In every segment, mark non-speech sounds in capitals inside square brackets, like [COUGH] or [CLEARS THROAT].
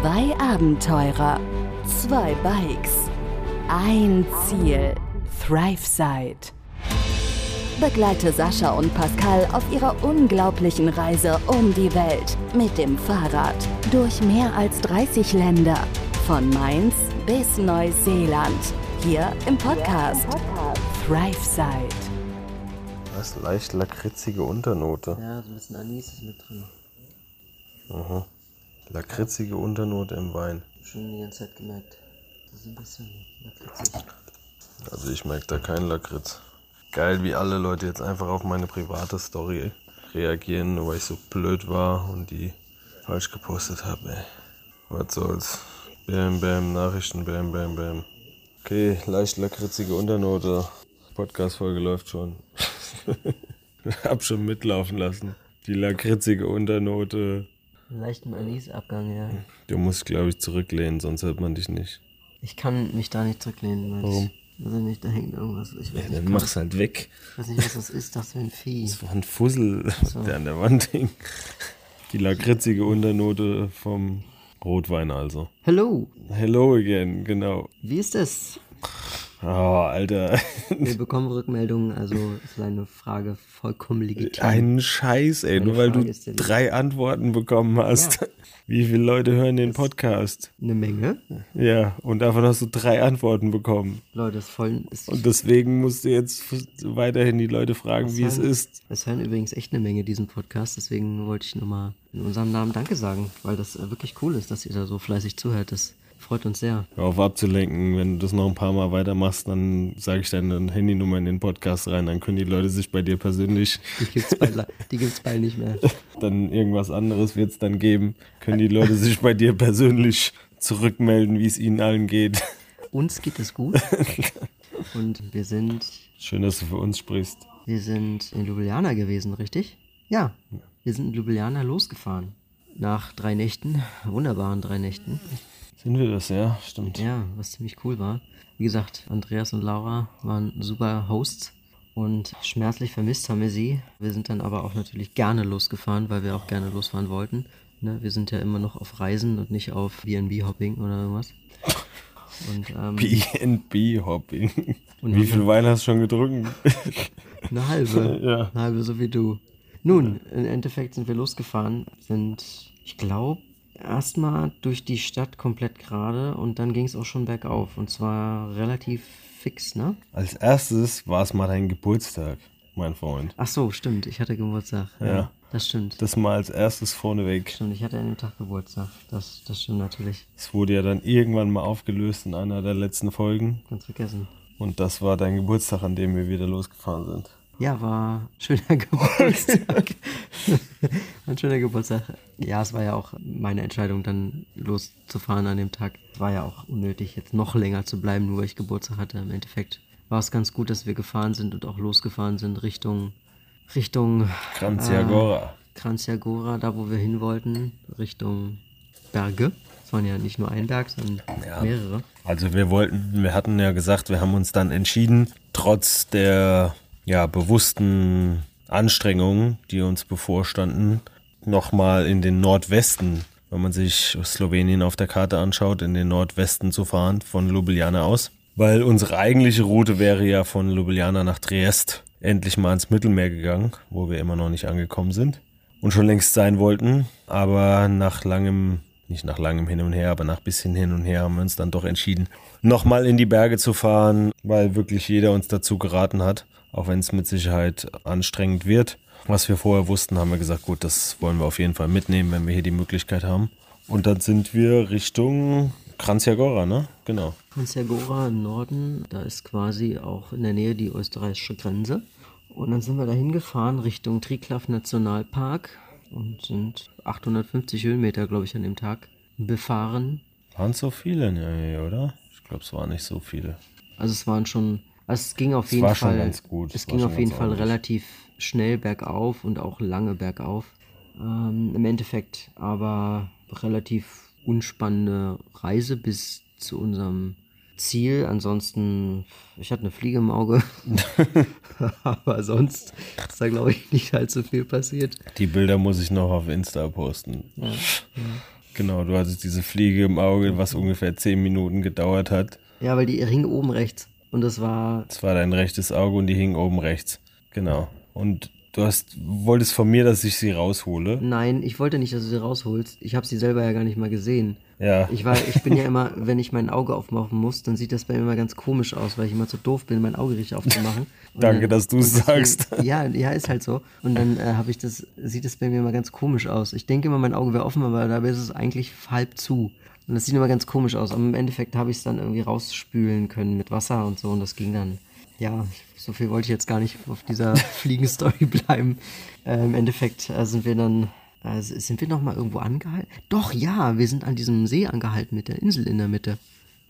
Zwei Abenteurer, zwei Bikes, ein Ziel, ThriveSide. Begleite Sascha und Pascal auf ihrer unglaublichen Reise um die Welt mit dem Fahrrad durch mehr als 30 Länder, von Mainz bis Neuseeland, hier im Podcast ThriveSide. Was? Leicht lakritzige Unternote. Ja, so ein bisschen Anis ist mit drin. Aha. Lakritzige Unternote im Wein. Schon die ganze Zeit gemerkt. Das ist ein bisschen lakritzig. Also ich merke da keinen Lakritz. Geil, wie alle Leute jetzt einfach auf meine private Story reagieren, nur weil ich so blöd war und die falsch gepostet habe, ey. Was soll's. Bam, bam, Nachrichten, bam, bam, bam. Okay, leicht lakritzige Unternote. Podcast-Folge läuft schon. [LAUGHS] hab schon mitlaufen lassen. Die lakritzige Unternote. Leichten Anisabgang, ja. Du musst, glaube ich, zurücklehnen, sonst hört man dich nicht. Ich kann mich da nicht zurücklehnen. Weil Warum? Ich, weiß nicht, da hängt irgendwas. Ich weiß, Ja, nicht, dann mach's halt weg. ich weiß nicht, was das ist. Das für ein Vieh. Das war ein Fussel, der an der Wand hing. Die lakritzige Unternote vom Rotwein also. Hello, Hello again, genau. wie ist das? Oh, Alter. [LAUGHS] Wir bekommen Rückmeldungen, also ist eine Frage vollkommen legitim. Einen Scheiß, ey. Meine Nur weil du drei Antworten bekommen hast. Ja. [LAUGHS] Wie viele Leute hören den Podcast? Eine Menge. Ja, und davon hast du drei Antworten bekommen. Leute, das ist voll. Ist, Und deswegen musst du jetzt weiterhin die Leute fragen, wie es hören- ist. Es hören übrigens echt eine Menge diesen Podcast, deswegen wollte ich nochmal in unserem Namen Danke sagen, weil das äh, wirklich cool ist, dass ihr da so fleißig zuhört. Das freut uns sehr. Hör auf abzulenken. Wenn du das noch ein paar Mal weitermachst, dann sage ich deine Handynummer in den Podcast rein. Dann können die Leute sich bei dir persönlich, Die gibt's bald, [LAUGHS] die gibt's bald nicht mehr. dann irgendwas anderes wird es dann geben, können die Leute sich bei dir persönlich zurückmelden, wie es ihnen allen geht. Uns geht es gut [LAUGHS] und wir sind, Schön, dass du für uns sprichst. wir sind in Ljubljana gewesen, richtig? Ja, wir sind in Ljubljana losgefahren. Nach drei Nächten, wunderbaren drei Nächten. Sind wir das, ja? Stimmt. Ja, was ziemlich cool war. Wie gesagt, Andreas und Laura waren super Hosts und schmerzlich vermisst haben wir sie. Wir sind dann aber auch natürlich gerne losgefahren, weil wir auch gerne losfahren wollten. Ne, wir sind ja immer noch auf Reisen und nicht auf BNB-Hopping oder irgendwas. Und ähm, BNB-Hopping. [LAUGHS] Und Wie viel Wein hast du schon getrunken? [LAUGHS] eine halbe. [LAUGHS] Ja. Eine halbe, so wie du. Nun, im Endeffekt sind wir losgefahren, sind, ich glaube, erstmal durch die Stadt komplett gerade und dann ging es auch schon bergauf. Und zwar relativ fix, ne? Als erstes war es mal dein Geburtstag, mein Freund. Ach so, stimmt. Ich hatte Geburtstag. Ja. Das stimmt. Das mal als erstes vorneweg. Stimmt, ich hatte an dem Tag Geburtstag. Das, das stimmt natürlich. Es wurde ja dann irgendwann mal aufgelöst in einer der letzten Folgen. Ganz vergessen. Und das war dein Geburtstag, an dem wir wieder losgefahren sind. Ja, war ein schöner [LAUGHS] Geburtstag. [LAUGHS] ein schöner Geburtstag. Ja, es war ja auch meine Entscheidung, dann loszufahren an dem Tag. Es war ja auch unnötig, jetzt noch länger zu bleiben, nur weil ich Geburtstag hatte. Im Endeffekt war es ganz gut, dass wir gefahren sind und auch losgefahren sind Richtung, Richtung Kranziagora. Kranziagora, da wo wir hin wollten, Richtung Berge. Es waren ja nicht nur ein Berg, sondern Ja. mehrere. Also wir wollten, wir hatten ja gesagt, wir haben uns dann entschieden, trotz der ja, bewussten Anstrengungen, die uns bevorstanden, nochmal in den Nordwesten, wenn man sich Slowenien auf der Karte anschaut, in den Nordwesten zu fahren von Ljubljana aus. Weil unsere eigentliche Route wäre ja von Ljubljana nach Triest endlich mal ins Mittelmeer gegangen, wo wir immer noch nicht angekommen sind und schon längst sein wollten. Aber nach langem, nicht nach langem Hin und Her, aber nach bisschen Hin und Her haben wir uns dann doch entschieden, nochmal in die Berge zu fahren, weil wirklich jeder uns dazu geraten hat, auch wenn es mit Sicherheit anstrengend wird. Was wir vorher wussten, haben wir gesagt, gut, das wollen wir auf jeden Fall mitnehmen, wenn wir hier die Möglichkeit haben. Und dann sind wir Richtung Kranziagora, ne? Genau. Kranziagora im Norden, da ist quasi auch in der Nähe die österreichische Grenze. Und dann sind wir dahin gefahren Richtung Triglav Nationalpark und sind 850 Höhenmeter, glaube ich, an dem Tag befahren. Waren so viele, ne, oder? Ich glaube, es waren nicht so viele. Also es waren schon, also es ging auf Es jeden Fall, es ging auf jeden Fall ordentlich. relativ schnell bergauf und auch lange bergauf. Ähm, Im Endeffekt aber relativ unspannende Reise bis zu unserem Ziel. Ansonsten, ich hatte eine Fliege im Auge. [LAUGHS] Aber sonst ist da, glaube ich, nicht allzu viel passiert. Die Bilder muss ich noch auf Insta posten. Genau, du hattest diese Fliege im Auge, was ungefähr zehn Minuten gedauert hat. Ja, weil die hing oben rechts. Und das war. Das war dein rechtes Auge und die hing oben rechts. Genau. Und du hast, wolltest von mir, dass ich sie raushole. Nein, ich wollte nicht, dass du sie rausholst. Ich habe sie selber ja gar nicht mal gesehen. Ja. Ich, war, ich bin ja [LAUGHS] immer, wenn ich mein Auge aufmachen muss, dann sieht das bei mir immer ganz komisch aus, weil ich immer zu doof bin, mein Auge richtig aufzumachen. [LAUGHS] Und Danke, dann, dass du es sagst. [LAUGHS] Ja, ja, ist halt so. Und dann äh, habe ich das, sieht das bei mir immer ganz komisch aus. Ich denke immer, mein Auge wäre offen, aber dabei ist es eigentlich halb zu. Und das sieht immer ganz komisch aus. Aber im Endeffekt habe ich es dann irgendwie rausspülen können mit Wasser und so und das ging dann. Ja, so viel wollte ich jetzt gar nicht auf dieser [LAUGHS] Fliegenstory bleiben. Äh, Im Endeffekt äh, sind wir dann also sind wir noch mal irgendwo angehalten? Doch, ja, wir sind an diesem See angehalten mit der Insel in der Mitte.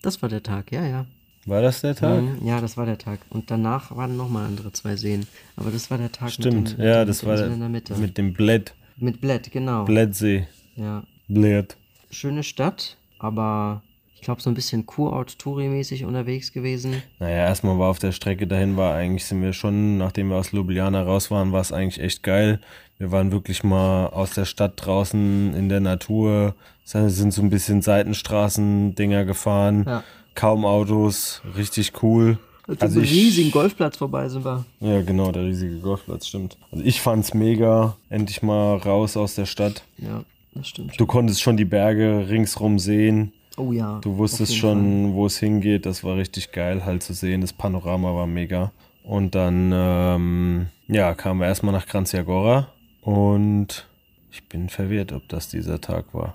Das war der Tag, ja, ja. War das der Tag? Mhm, ja, das war der Tag. Und danach waren noch mal andere zwei Seen. Aber das war der Tag Stimmt, mit, dem, mit ja, dem- das mit war der in der Mitte. mit dem Bled, mit Bled, genau. Bledsee. Ja. Bled. Schöne Stadt, aber ich glaube so ein bisschen Kurort-Touri-mäßig unterwegs gewesen. Naja, erstmal war auf der Strecke dahin, war eigentlich, sind wir schon, nachdem wir aus Ljubljana raus waren, war es eigentlich echt geil. Wir waren wirklich mal aus der Stadt draußen in der Natur, sind so ein bisschen Seitenstraßen-Dinger gefahren, Ja. kaum Autos, richtig cool. Mit Also ich- riesigen Golfplatz vorbei sind wir. Ja, genau, der riesige Golfplatz, stimmt. Also ich fand's mega, endlich mal raus aus der Stadt. Ja, das stimmt. Du konntest schon die Berge ringsrum sehen. oh ja. Du wusstest schon, wo es hingeht. Das war richtig geil halt zu sehen. Das Panorama war mega. Und dann, ähm, ja, kamen wir erstmal nach Kranjagora und ich bin verwirrt, ob das dieser Tag war.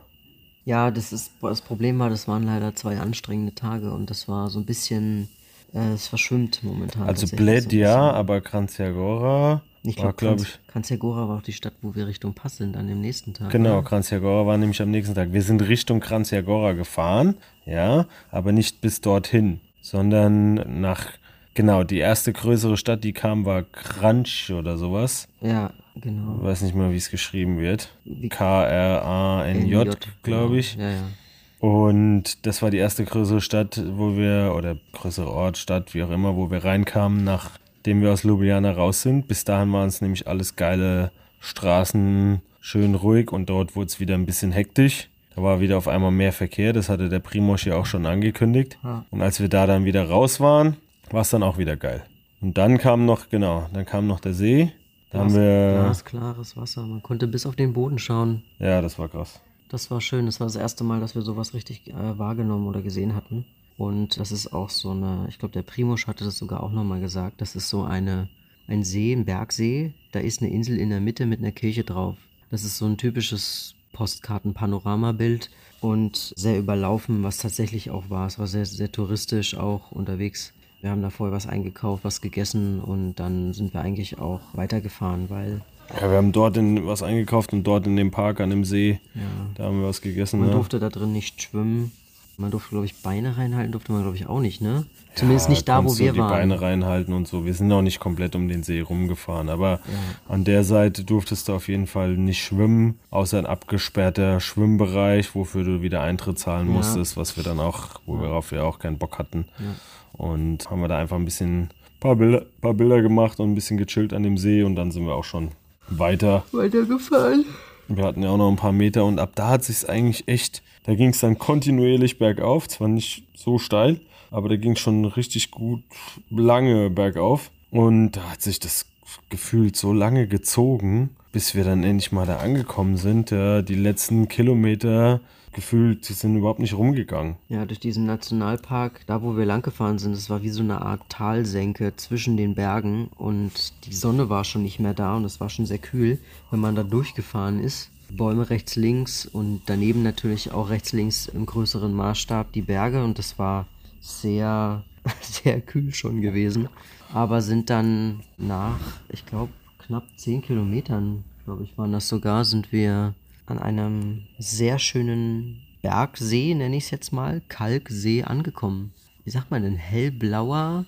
Ja, das ist das Problem war, das waren leider zwei anstrengende Tage und das war so ein bisschen, äh, es verschwimmt momentan. Also Bled ja, aber Kranjagora Ich glaube, ich. Kranjagora war auch die Stadt, wo wir Richtung Pass sind an dem nächsten Tag. Genau, ne? Kranjagora war nämlich am nächsten Tag. Wir sind Richtung Kranjagora gefahren, ja, aber nicht bis dorthin, sondern nach, genau, die erste größere Stadt, die kam, war Kranj oder sowas. Ja, Ich genau. weiß nicht mehr, wie es geschrieben wird. K-R-A-N-J, glaube ich. genau. Ja, ja. Und das war die erste größere Stadt, wo wir, oder größere Ort, Stadt, wie auch immer, wo wir reinkamen, nachdem wir aus Ljubljana raus sind. Bis dahin waren es nämlich alles geile Straßen, schön ruhig und dort wurde es wieder ein bisschen hektisch. Da war wieder auf einmal mehr Verkehr, das hatte der Primosch ja auch schon angekündigt. Ja. Und als wir da dann wieder raus waren, war es dann auch wieder geil. Und dann kam noch, genau, dann kam noch der See. Da haben wir, Glas, klares Wasser. Man konnte bis auf den Boden schauen. ja, das war krass. Das war schön. Das war das erste Mal, dass wir sowas richtig äh, wahrgenommen oder gesehen hatten. Und das ist auch so eine, ich glaube, der Primusch hatte das sogar auch nochmal gesagt. Das ist so eine, ein See, ein Bergsee. Da ist eine Insel in der Mitte mit einer Kirche drauf. Das ist so ein typisches Postkarten-Panoramabild und sehr überlaufen, was tatsächlich auch war. Es war sehr, sehr touristisch auch unterwegs. Wir haben da vorher was eingekauft, was gegessen und dann sind wir eigentlich auch weitergefahren, weil Ja, wir haben dort in, was eingekauft und dort in dem Park an dem See, da haben wir was gegessen. Man ne? durfte da drin nicht schwimmen. Man durfte, glaube ich, Beine reinhalten, durfte man, glaube ich, auch nicht, ne? Zumindest Ja, nicht da, wo wir die waren. Beine reinhalten und so. Wir sind noch nicht komplett um den See rumgefahren, aber an der Seite durftest du auf jeden Fall nicht schwimmen, außer ein abgesperrter Schwimmbereich, wofür du wieder Eintritt zahlen Ja. musstest, was wir dann auch, worauf wir auch keinen Bock hatten. Und haben wir da einfach ein bisschen paar Bilder, paar Bilder gemacht und ein bisschen gechillt an dem See und dann sind wir auch schon weiter. Weitergefahren. Wir hatten ja auch noch ein paar Meter und ab da hat sich's eigentlich echt, da ging es dann kontinuierlich bergauf, zwar nicht so steil, aber da ging schon richtig gut lange bergauf. Und da hat sich das gefühlt so lange gezogen, bis wir dann endlich mal da angekommen sind. Ja, die letzten Kilometer gefühlt, sind überhaupt nicht rumgegangen. Ja, durch diesen Nationalpark, da wo wir lang gefahren sind, das war wie so eine Art Talsenke zwischen den Bergen und die Sonne war schon nicht mehr da und es war schon sehr kühl, wenn man da durchgefahren ist. Bäume rechts, links und daneben natürlich auch rechts, links im größeren Maßstab die Berge und das war sehr, [LAUGHS] sehr kühl schon gewesen. Aber sind dann nach, ich glaube, knapp 10 Kilometern, glaube ich, waren das sogar, sind wir an einem sehr schönen Bergsee, nenne ich es jetzt mal, Kalksee angekommen. Wie sagt man denn? Hellblauer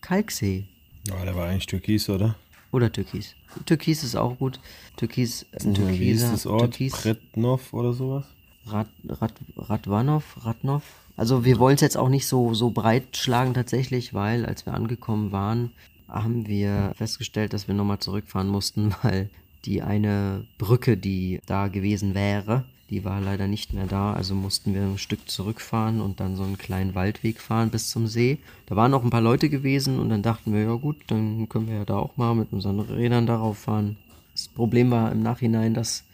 Kalksee. Ja, der war eigentlich türkis, oder? Oder Türkis. Türkis ist auch gut. Türkis, ein Wie hieß Türkiser, das Ort? Türkis, Pretnov oder sowas? Rad, Rad, Radwanov, Radnov. Also wir wollen es jetzt auch nicht so, so breit schlagen tatsächlich, weil als wir angekommen waren, haben wir festgestellt, dass wir nochmal zurückfahren mussten, [LAUGHS] weil die eine Brücke, die da gewesen wäre, Die war leider nicht mehr da, also mussten wir ein Stück zurückfahren und dann so einen kleinen Waldweg fahren bis zum See. Da waren auch ein paar Leute gewesen und dann dachten wir, ja gut, dann können wir ja da auch mal mit unseren Rädern darauf fahren. Das Problem war im Nachhinein, dass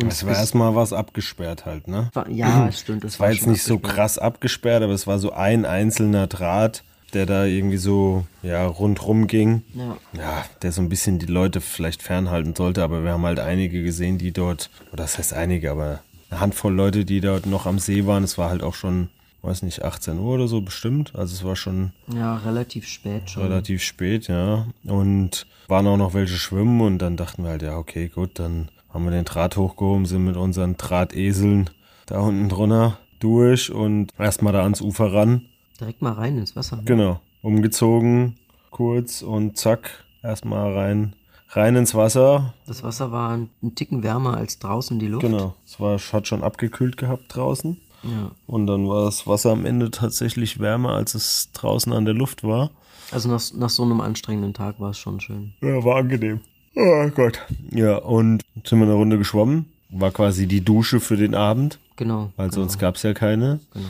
uns Es war erstmal was abgesperrt halt, ne? war- ja, [CLEARS THROAT] stimmt. Es war jetzt schon nicht so krass abgesperrt, aber es war so ein einzelner Draht, der da irgendwie so ja, rundrum ging. Ja. Ja, der so ein bisschen die Leute vielleicht fernhalten sollte, aber wir haben halt einige gesehen, die dort, oder das heißt einige, aber eine Handvoll Leute, die dort noch am See waren. Es war halt auch schon, weiß nicht, 18 Uhr oder so bestimmt. Also es war schon Ja, relativ spät schon. relativ spät, ja. Und waren auch noch welche schwimmen und dann dachten wir halt, ja, okay, gut, dann haben wir den Draht hochgehoben, sind mit unseren Drahteseln da unten drunter durch und erstmal da ans Ufer ran. Direkt mal rein ins Wasser. Genau. Umgezogen, kurz und zack, erstmal rein, rein ins Wasser. Das Wasser war ein, ein Ticken wärmer als draußen die Luft. Genau. Es war, hat schon abgekühlt gehabt draußen. Ja. Und dann war das Wasser am Ende tatsächlich wärmer, als es draußen an der Luft war. Also nach, nach so einem anstrengenden Tag war es schon schön. Ja, war angenehm. Oh Gott. Ja, und sind wir eine Runde geschwommen. War quasi die Dusche für den Abend, Genau. weil genau, sonst gab es ja keine. Genau.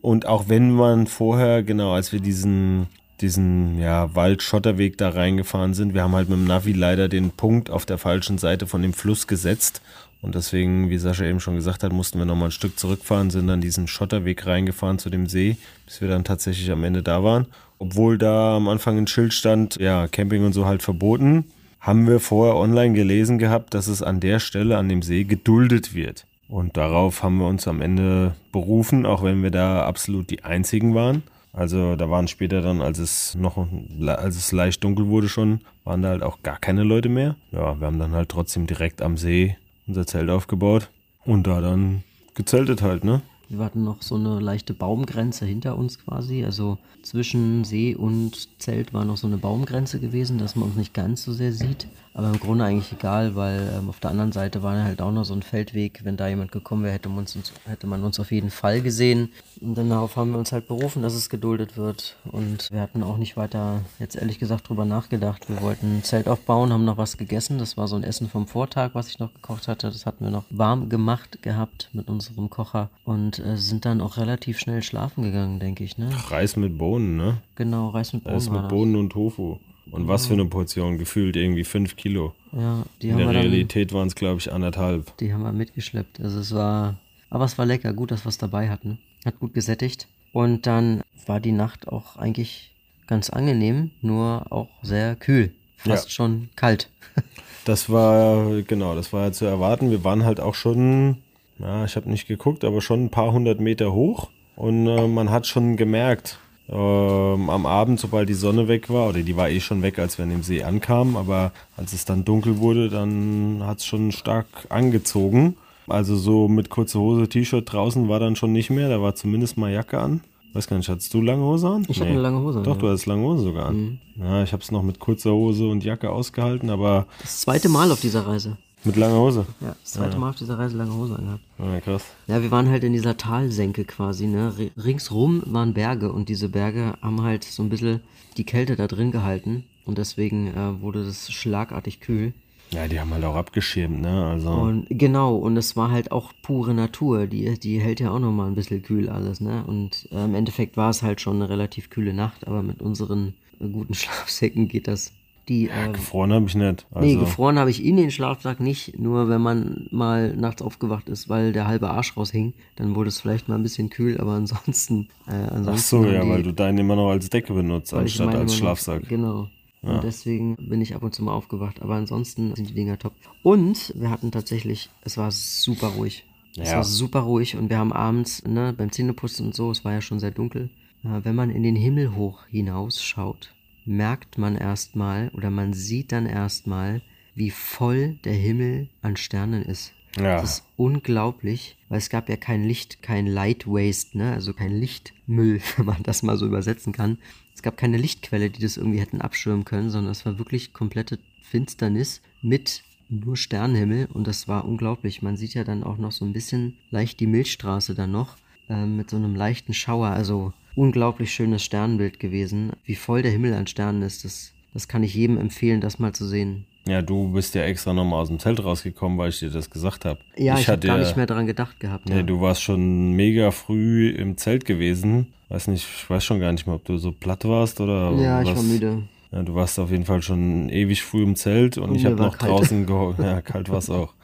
Und auch wenn man vorher, genau, als wir diesen, diesen ja, Wald-Schotterweg da reingefahren sind, wir haben halt mit dem Navi leider den Punkt auf der falschen Seite von dem Fluss gesetzt. Und deswegen, wie Sascha eben schon gesagt hat, mussten wir nochmal ein Stück zurückfahren, sind dann diesen Schotterweg reingefahren zu dem See, bis wir dann tatsächlich am Ende da waren. Obwohl da am Anfang ein Schild stand, ja, Camping und so halt verboten, haben wir vorher online gelesen gehabt, dass es an der Stelle an dem See geduldet wird. Und darauf haben wir uns am Ende berufen, auch wenn wir da absolut die einzigen waren. Also da waren später dann, als es noch, als es leicht dunkel wurde schon, waren da halt auch gar keine Leute mehr. Ja, wir haben dann halt trotzdem direkt am See unser Zelt aufgebaut und da dann gezeltet halt, ne? Wir hatten noch so eine leichte Baumgrenze hinter uns quasi. Also zwischen See und Zelt war noch so eine Baumgrenze gewesen, dass man uns nicht ganz so sehr sieht. Aber im Grunde eigentlich egal, weil ähm, auf der anderen Seite war halt auch noch so ein Feldweg. Wenn da jemand gekommen wäre, hätte man uns, hätte man uns auf jeden Fall gesehen. Und dann darauf haben wir uns halt berufen, dass es geduldet wird. Und wir hatten auch nicht weiter, jetzt ehrlich gesagt, drüber nachgedacht. Wir wollten ein Zelt aufbauen, haben noch was gegessen. Das war so ein Essen vom Vortag, was ich noch gekocht hatte. Das hatten wir noch warm gemacht gehabt mit unserem Kocher. Und äh, sind dann auch relativ schnell schlafen gegangen, denke ich. Ne? Reis mit Bohnen, ne? Genau, Reis mit Bohnen. Reis mit. Bohnen und Tofu. Und was für eine Portion, gefühlt irgendwie fünf Kilo. Ja, die In haben der wir Realität waren es, glaube ich, anderthalb. die haben wir mitgeschleppt. Also es war, aber es war lecker, gut, dass wir es dabei hatten. Hat gut gesättigt. Und dann war die Nacht auch eigentlich ganz angenehm, nur auch sehr kühl. Fast Ja. schon kalt. [LAUGHS] Das war, genau, das war ja zu erwarten. Wir waren halt auch schon, ja, ich habe nicht geguckt, aber schon ein paar hundert Meter hoch. Und äh, man hat schon gemerkt, ähm, am Abend, sobald die Sonne weg war, oder die war eh schon weg, als wir an dem See ankamen, aber als es dann dunkel wurde, dann hat es schon stark angezogen. Also so mit kurzer Hose, T-Shirt draußen war dann schon nicht mehr, da war zumindest mal Jacke an. Weiß gar nicht, hattest du lange Hose an? Ich hatte eine lange Hose an, Doch, ja. du hattest lange Hose sogar an. Ja, ich habe es noch mit kurzer Hose und Jacke ausgehalten, aber Das zweite Mal auf dieser Reise. Mit langer Hose. Ja, das zweite Mal auf dieser Reise lange Hose angehabt. Ja, krass. Ja, wir waren halt in dieser Talsenke quasi, ne? Ringsrum waren Berge und diese Berge haben halt so ein bisschen die Kälte da drin gehalten und deswegen äh, wurde das schlagartig kühl. Ja, die haben halt auch abgeschirmt, ne? Also. Und genau, und es war halt auch pure Natur, die, die hält ja auch nochmal ein bisschen kühl alles, ne? Und äh, im Endeffekt war es halt schon eine relativ kühle Nacht, aber mit unseren äh, guten [LAUGHS] Schlafsäcken geht das. Die, äh, gefroren habe ich nicht. Also, Nee, gefroren habe ich in den Schlafsack nicht, nur wenn man mal nachts aufgewacht ist, weil der halbe Arsch raushing, dann wurde es vielleicht mal ein bisschen kühl, aber ansonsten, äh, ansonsten Ach so, ja, die- weil du deinen immer noch als Decke benutzt, anstatt als immer noch- Schlafsack. Genau. Und deswegen bin ich ab und zu mal aufgewacht, aber ansonsten sind die Dinger top. Und wir hatten tatsächlich, es war super ruhig. Es Ja. war super ruhig und wir haben abends, ne, beim Zähneputzen und so, es war ja schon sehr dunkel. Äh, wenn man in den Himmel hoch hinausschaut, merkt man erstmal oder man sieht dann erstmal, wie voll der Himmel an Sternen ist. Ja. Das ist unglaublich, weil es gab ja kein Licht, kein Light Waste, ne? also kein Lichtmüll, [LAUGHS] wenn man das mal so übersetzen kann. Es gab keine Lichtquelle, die das irgendwie hätten abschirmen können, sondern es war wirklich komplette Finsternis mit nur Sternenhimmel und das war unglaublich. Man sieht ja dann auch noch so ein bisschen leicht die Milchstraße dann noch äh, mit so einem leichten Schauer. Also unglaublich schönes Sternenbild gewesen. Wie voll der Himmel an Sternen ist, das, das kann ich jedem empfehlen, das mal zu sehen. Ja, du bist ja extra nochmal aus dem Zelt rausgekommen, weil ich dir das gesagt habe. Ja, ich, ich habe gar ja, nicht mehr dran gedacht gehabt. Ja. Ja. du warst schon mega früh im Zelt gewesen. Weiß nicht, ich weiß schon gar nicht mehr, ob du so platt warst oder ja, was. ich war müde. Ja, du warst auf jeden Fall schon ewig früh im Zelt und, Und ich habe noch kalt. draußen gehockt. [LAUGHS] Ja, kalt war es auch.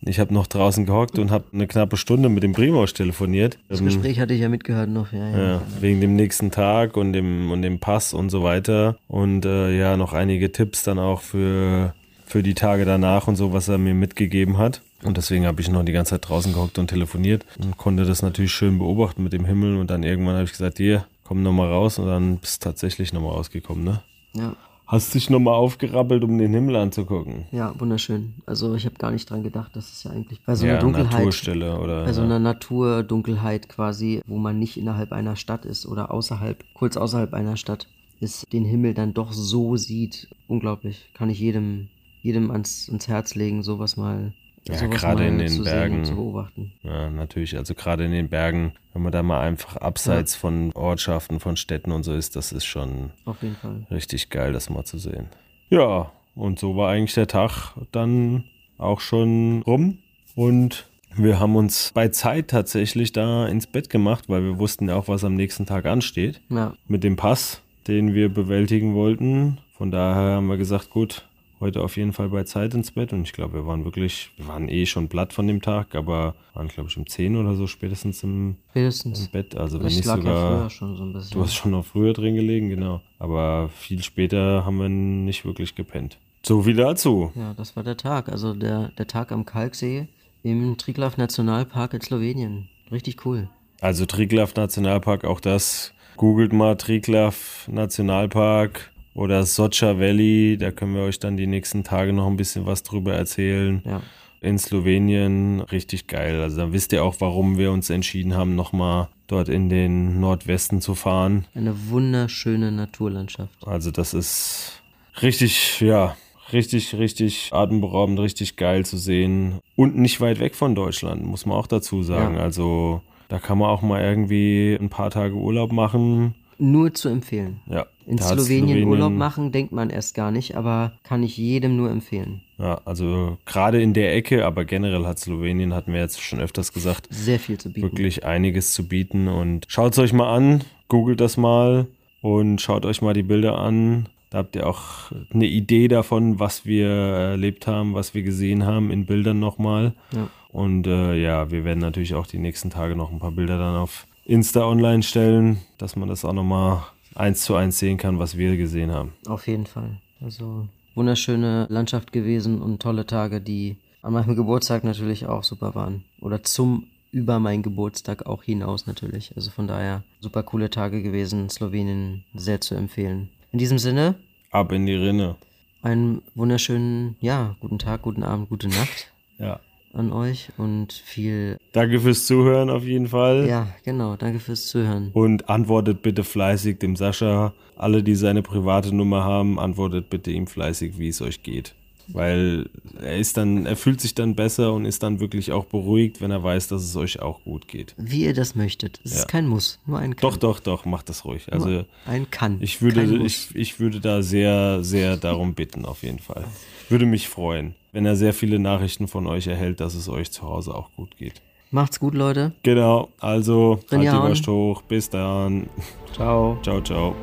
Ich habe noch draußen gehockt und habe eine knappe Stunde mit dem Primosch telefoniert. Das Ähm, Gespräch hatte ich ja mitgehört noch. Ja, ja. ja, wegen dem nächsten Tag und dem, und dem Pass und so weiter. Und äh, ja, noch einige Tipps dann auch für, für die Tage danach und so, was er mir mitgegeben hat. Und deswegen habe ich noch die ganze Zeit draußen gehockt und telefoniert und konnte das natürlich schön beobachten mit dem Himmel. Und dann irgendwann habe ich gesagt, hier, komm nochmal raus. Und dann bist du tatsächlich nochmal rausgekommen, ne? Ja. Hast dich nochmal aufgerappelt, um den Himmel anzugucken? Ja, wunderschön. Also ich habe gar nicht dran gedacht, dass es ja eigentlich bei so ja, einer Dunkelheit, Naturstelle oder. bei so ja. einer Naturdunkelheit quasi, wo man nicht innerhalb einer Stadt ist oder außerhalb, kurz außerhalb einer Stadt ist, den Himmel dann doch so sieht. Unglaublich. Kann ich jedem, jedem ans, ans Herz legen, sowas mal, Ja, gerade in den Bergen. und zu beobachten. Ja, natürlich. Also gerade in den Bergen, wenn man da mal einfach abseits von Ortschaften, von Städten und so ist, das ist schon Auf jeden Fall. richtig geil, das mal zu sehen. Ja, und so war eigentlich der Tag dann auch schon rum. Und wir haben uns bei Zeit tatsächlich da ins Bett gemacht, weil wir wussten ja auch, was am nächsten Tag ansteht. Ja, Mit dem Pass, den wir bewältigen wollten. Von daher haben wir gesagt, gut, heute auf jeden Fall bei Zeit ins Bett. Und ich glaube, wir waren wirklich, wir waren eh schon platt von dem Tag, aber waren, glaube ich, um 10 oder so spätestens im, im spätestens. Bett. Also wenn Ich nicht lag ja sogar. früher schon so ein bisschen. Du hast schon noch früher drin gelegen, genau. Aber viel später haben wir nicht wirklich gepennt. So wie dazu. Ja, das war der Tag. Also der, der Tag am Kalksee im Triglav Nationalpark in Slowenien. Richtig cool. Also Triglav Nationalpark, auch das. Googelt mal Triglav Nationalpark oder Socha Valley. Da können wir euch dann die nächsten Tage noch ein bisschen was drüber erzählen. Ja. In Slowenien richtig geil. Also dann wisst ihr auch, warum wir uns entschieden haben, nochmal dort in den Nordwesten zu fahren. Eine wunderschöne Naturlandschaft. Also das ist richtig, ja, richtig, richtig atemberaubend, richtig geil zu sehen. Und nicht weit weg von Deutschland, muss man auch dazu sagen. Ja. Also da kann man auch mal irgendwie ein paar Tage Urlaub machen. Nur zu empfehlen. Ja. In hat Slowenien, Urlaub machen, denkt man erst gar nicht, aber kann ich jedem nur empfehlen. Ja, also gerade in der Ecke, aber generell hat Slowenien, hatten wir jetzt schon öfters gesagt, Sehr viel zu bieten. wirklich einiges zu bieten. Und schaut es euch mal an, googelt das mal und schaut euch mal die Bilder an. Da habt ihr auch eine Idee davon, was wir erlebt haben, was wir gesehen haben in Bildern nochmal. Ja. Und äh, ja, wir werden natürlich auch die nächsten Tage noch ein paar Bilder dann auf Insta online stellen, dass man das auch nochmal eins zu eins sehen kann, was wir gesehen haben. Auf jeden Fall. Also wunderschöne Landschaft gewesen und tolle Tage, die an meinem Geburtstag natürlich auch super waren. Oder zum über meinen Geburtstag auch hinaus natürlich. Also von daher super coole Tage gewesen. Slowenien sehr zu empfehlen. In diesem Sinne, Ab in die Rinne. einen wunderschönen, ja, guten Tag, guten Abend, gute Nacht Ja. An euch und viel, Danke fürs Zuhören auf jeden Fall. ja, genau, danke fürs Zuhören. Und antwortet bitte fleißig dem Sascha. Alle, die seine private Nummer haben, antwortet bitte ihm fleißig, wie es euch geht. Weil er ist dann, er fühlt sich dann besser und ist dann wirklich auch beruhigt, wenn er weiß, dass es euch auch gut geht. Wie ihr das möchtet. Es Ja. ist kein Muss, nur ein Kann. Doch, doch, doch, macht das ruhig. Also Nur ein Kann. ich würde, ich, ich würde da sehr, sehr darum bitten, auf jeden Fall. Würde mich freuen, wenn er sehr viele Nachrichten von euch erhält, dass es euch zu Hause auch gut geht. Macht's gut, Leute. Genau, also halt die. Wurst hoch. Bis dann. Ciao. Ciao, ciao.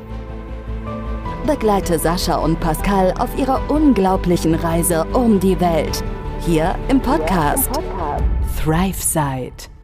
Begleite Sascha und Pascal auf ihrer unglaublichen Reise um die Welt. Hier im Podcast ThriveSide.